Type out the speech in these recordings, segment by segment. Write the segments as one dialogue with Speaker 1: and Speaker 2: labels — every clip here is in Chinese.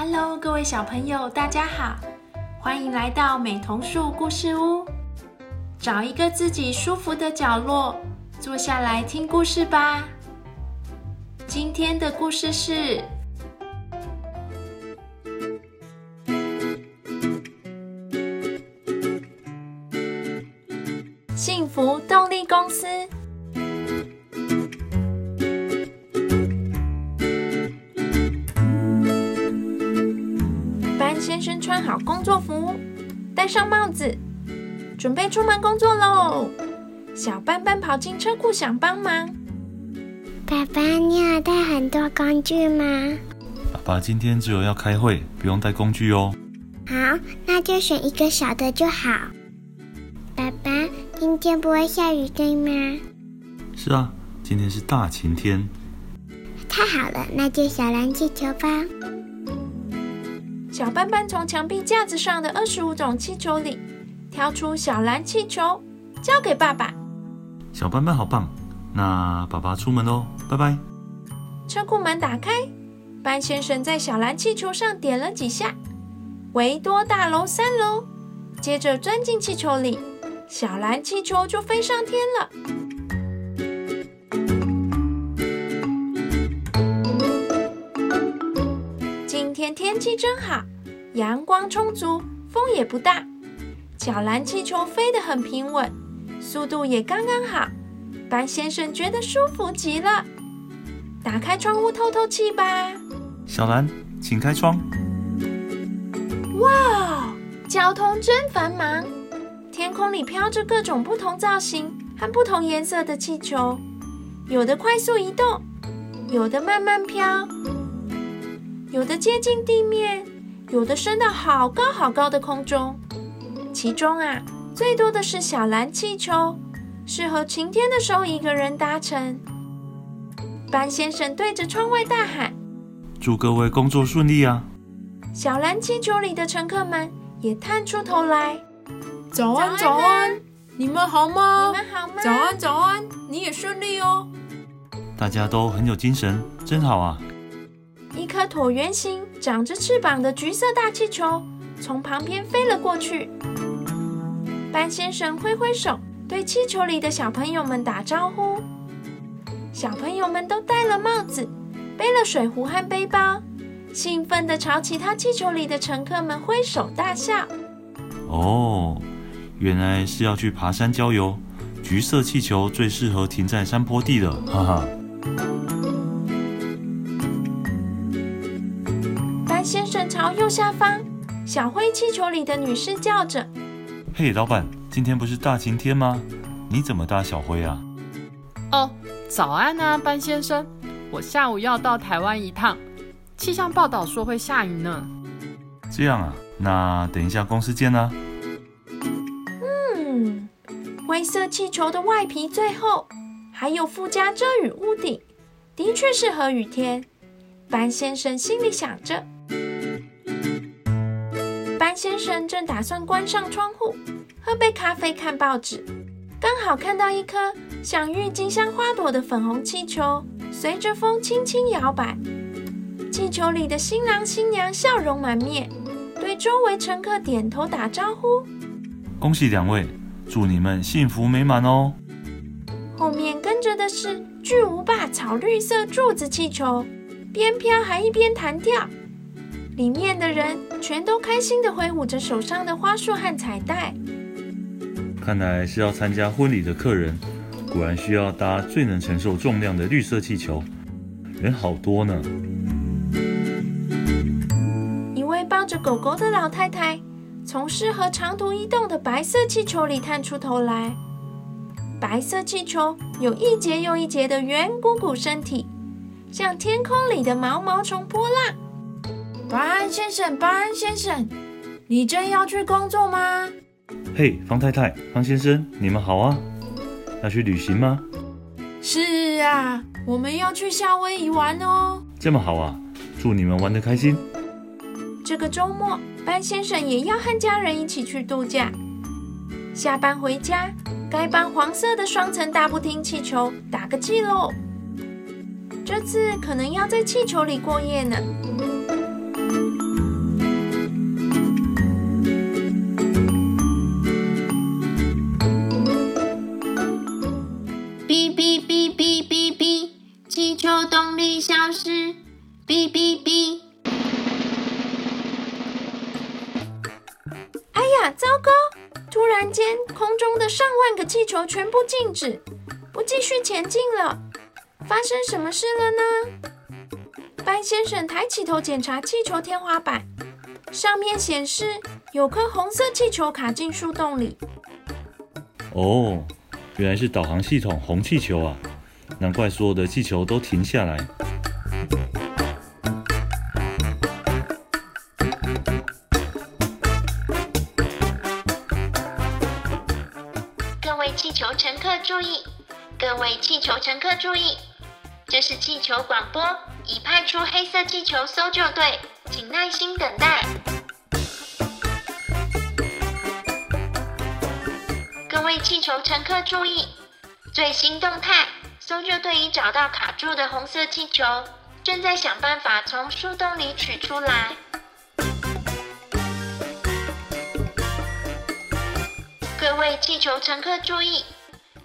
Speaker 1: Hello，各位小朋友，大家好，欢迎来到美童树故事屋。找一个自己舒服的角落，坐下来听故事吧。今天的故事是幸福动力公司。备出门工作喽。小斑斑跑进车库想帮忙。
Speaker 2: 爸爸，你有带很多工具吗？
Speaker 3: 爸爸今天只有要开会，不用带工具哦。
Speaker 2: 好，那就选一个小的就好。爸爸，今天不会下雨对吗？
Speaker 3: 是啊，今天是大晴天。
Speaker 2: 太好了，那就小蓝气球吧。
Speaker 1: 小斑斑从墙壁架子上的二十五种气球里挑出小蓝气球，交给爸爸。
Speaker 3: 小斑斑好棒，那爸爸出门喽，拜拜。
Speaker 1: 车库门打开，班先生在小蓝气球上点了几下，维多大楼三楼，接着钻进气球里，小蓝气球就飞上天了。今天天气真好，阳光充足，风也不大，小蓝气球飞得很平稳，速度也刚刚好。白先生觉得舒服极了。打开窗户透透气吧。
Speaker 3: 小蓝，请开窗。
Speaker 1: 哇，交通真繁忙，天空里飘着各种不同造型和不同颜色的气球，有的快速移动，有的慢慢飘，有的接近地面，有的升到好高好高的空中。其中啊，最多的是小蓝气球，适合晴天的时候一个人搭乘。班先生对着窗外大喊：“
Speaker 3: 祝各位工作顺利啊！”
Speaker 1: 小蓝气球里的乘客们也探出头来：“
Speaker 4: 早安，早安，你们好吗？
Speaker 1: 你们好吗？
Speaker 4: 早安，早安，你也顺利哦。”
Speaker 3: 大家都很有精神，真好啊！
Speaker 1: 一颗椭圆形、长着翅膀的橘色大气球从旁边飞了过去。班先生挥挥手，对气球里的小朋友们打招呼。小朋友们都戴了帽子，背了水壶和背包，兴奋地朝其他气球里的乘客们挥手大笑。
Speaker 3: 哦，原来是要去爬山郊游，橘色气球最适合停在山坡地了，哈哈。
Speaker 1: 班先生朝右下方小灰气球里的女士叫着：“
Speaker 3: 嘿，老板，今天不是大晴天吗？你怎么搭小灰啊？”
Speaker 4: 哦。早安啊，班先生，我下午要到台湾一趟，气象报道说会下雨呢。
Speaker 3: 这样啊，那等一下公司见啦。
Speaker 1: 嗯，灰色气球的外皮最厚，还有附加遮雨屋顶，的确适合雨天。班先生心里想着。班先生正打算关上窗户，喝杯咖啡，看报纸。刚好看到一颗像郁金香花朵的粉红气球，随着风轻轻摇摆。气球里的新郎新娘笑容满面，对周围乘客点头打招呼：“
Speaker 3: 恭喜两位，祝你们幸福美满哦！”
Speaker 1: 后面跟着的是巨无霸草绿色柱子气球，边飘还一边弹跳。里面的人全都开心地挥舞着手上的花束和彩带。
Speaker 3: 看来是要参加婚礼的客人，果然需要搭最能承受重量的绿色气球，人好多呢。
Speaker 1: 一位抱着狗狗的老太太从适合长途移动的白色气球里探出头来。白色气球有一节又一节的圆鼓鼓身体，像天空里的毛毛虫波浪。
Speaker 4: 先生，巴安先生，你真要去工作吗？
Speaker 3: 嘿，方太太、方先生，你们好啊！要去旅行吗？
Speaker 4: 是啊，我们要去夏威夷玩哦。
Speaker 3: 这么好啊！祝你们玩得开心。
Speaker 1: 这个周末，班先生也要和家人一起去度假。下班回家，该帮黄色的双层大步厅气球打个气喽。这次可能要在气球里过夜呢。
Speaker 5: 哔哔哔哔哔气球动力消失，哔哔哔！哎呀，糟糕！突然间，空中的上万个气球全部静止，不继续前进了。发生什么事了呢？班先生抬起头检查气球天花板，上面显示有颗红色气球卡进树洞里。
Speaker 3: 哦，原来是导航系统红气球啊！难怪所有的气球都停下来。
Speaker 5: 各位气球乘客注意！各位气球乘客注意！这是气球广播，已派出黑色气球搜救队，请耐心等待。位气球乘客注意！最新动态，搜救队已找到卡住的红色气球，正在想办法从树洞里取出来。各位气球乘客注意！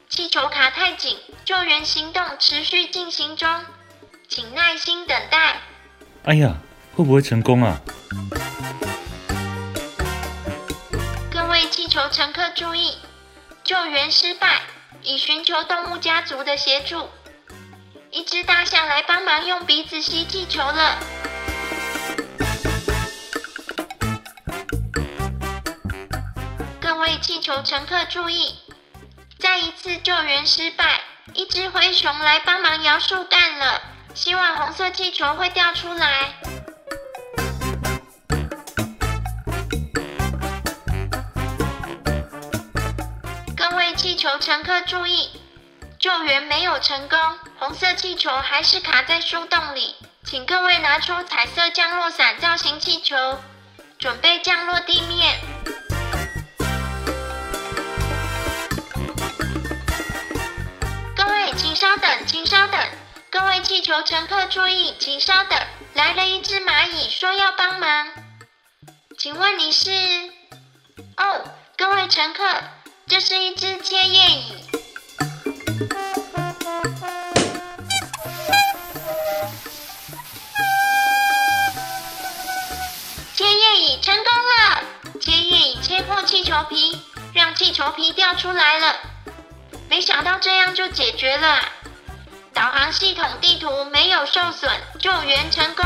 Speaker 5: 气球卡太紧，救援行动持续进行中，请耐心等待。
Speaker 3: 哎呀，会不会成功啊？
Speaker 5: 各位气球乘客注意！救援失败，已寻求动物家族的协助。一只大象来帮忙用鼻子吸气球了。各位气球乘客注意！再一次救援失败，一只灰熊来帮忙摇树干了。希望红色气球会掉出来。各位气球乘客注意，救援没有成功，红色气球还是卡在树洞里。请各位拿出彩色降落伞造型气球，准备降落地面。各位，请稍等，请稍等。各位气球乘客注意，请稍等。来了一只蚂蚁，说要帮忙。请问你是？哦，各位乘客，这是一只切叶蚁。切叶蚁成功了！切叶蚁切破气球皮，让气球皮掉出来了。没想到这样就解决了，导航系统地图没有受损，救援成功。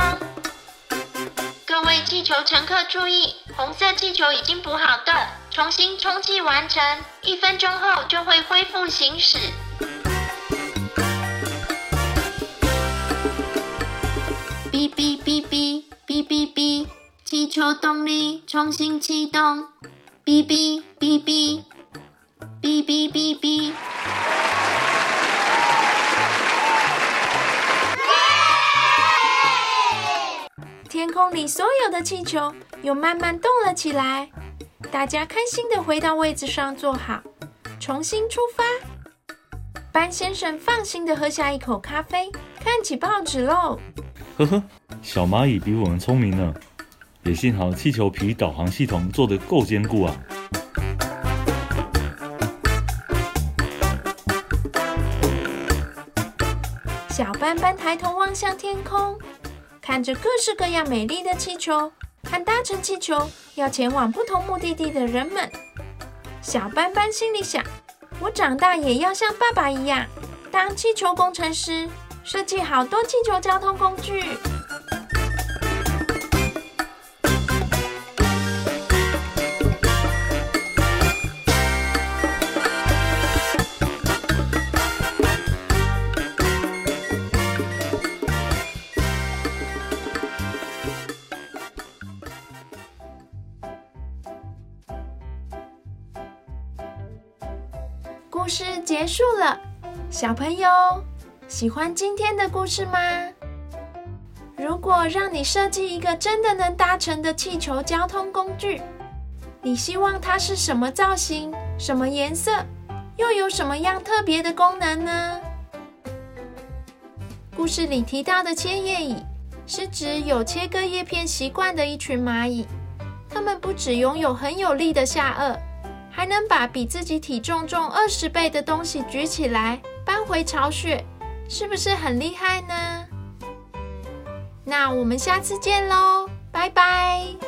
Speaker 5: 各位气球乘客注意，红色气球已经补好洞，重新充气完成，一分钟后就会恢复行驶。哔哔哔哔哔哔哔，气球动力重新启动。哔哔哔哔哔哔哔哔。天空里所有的气球又慢慢动了起来，大家开心的回到位子上坐好，重新出发。班先生放心的喝下一口咖啡，看起报纸喽。
Speaker 3: 呵呵，小蚂蚁比我们聪明呢，也幸好气球皮导航系统做得够坚固啊。
Speaker 5: 小斑斑抬头望向天空，看着各式各样美丽的气球，和搭乘气球要前往不同目的地的人们。小斑斑心里想：我长大也要像爸爸一样，当气球工程师，设计好多气球交通工具。束了，小朋友喜欢今天的故事吗？如果让你设计一个真的能搭乘的气球交通工具，你希望它是什么造型、什么颜色，又有什么样特别的功能呢？故事里提到的切叶蚁，是指有切割叶片习惯的一群蚂蚁，它们不只拥有很有力的下颚。还能把比自己体重重二十倍的东西举起来搬回巢穴
Speaker 1: 是不是很厉害呢？那我们下次见喽拜拜。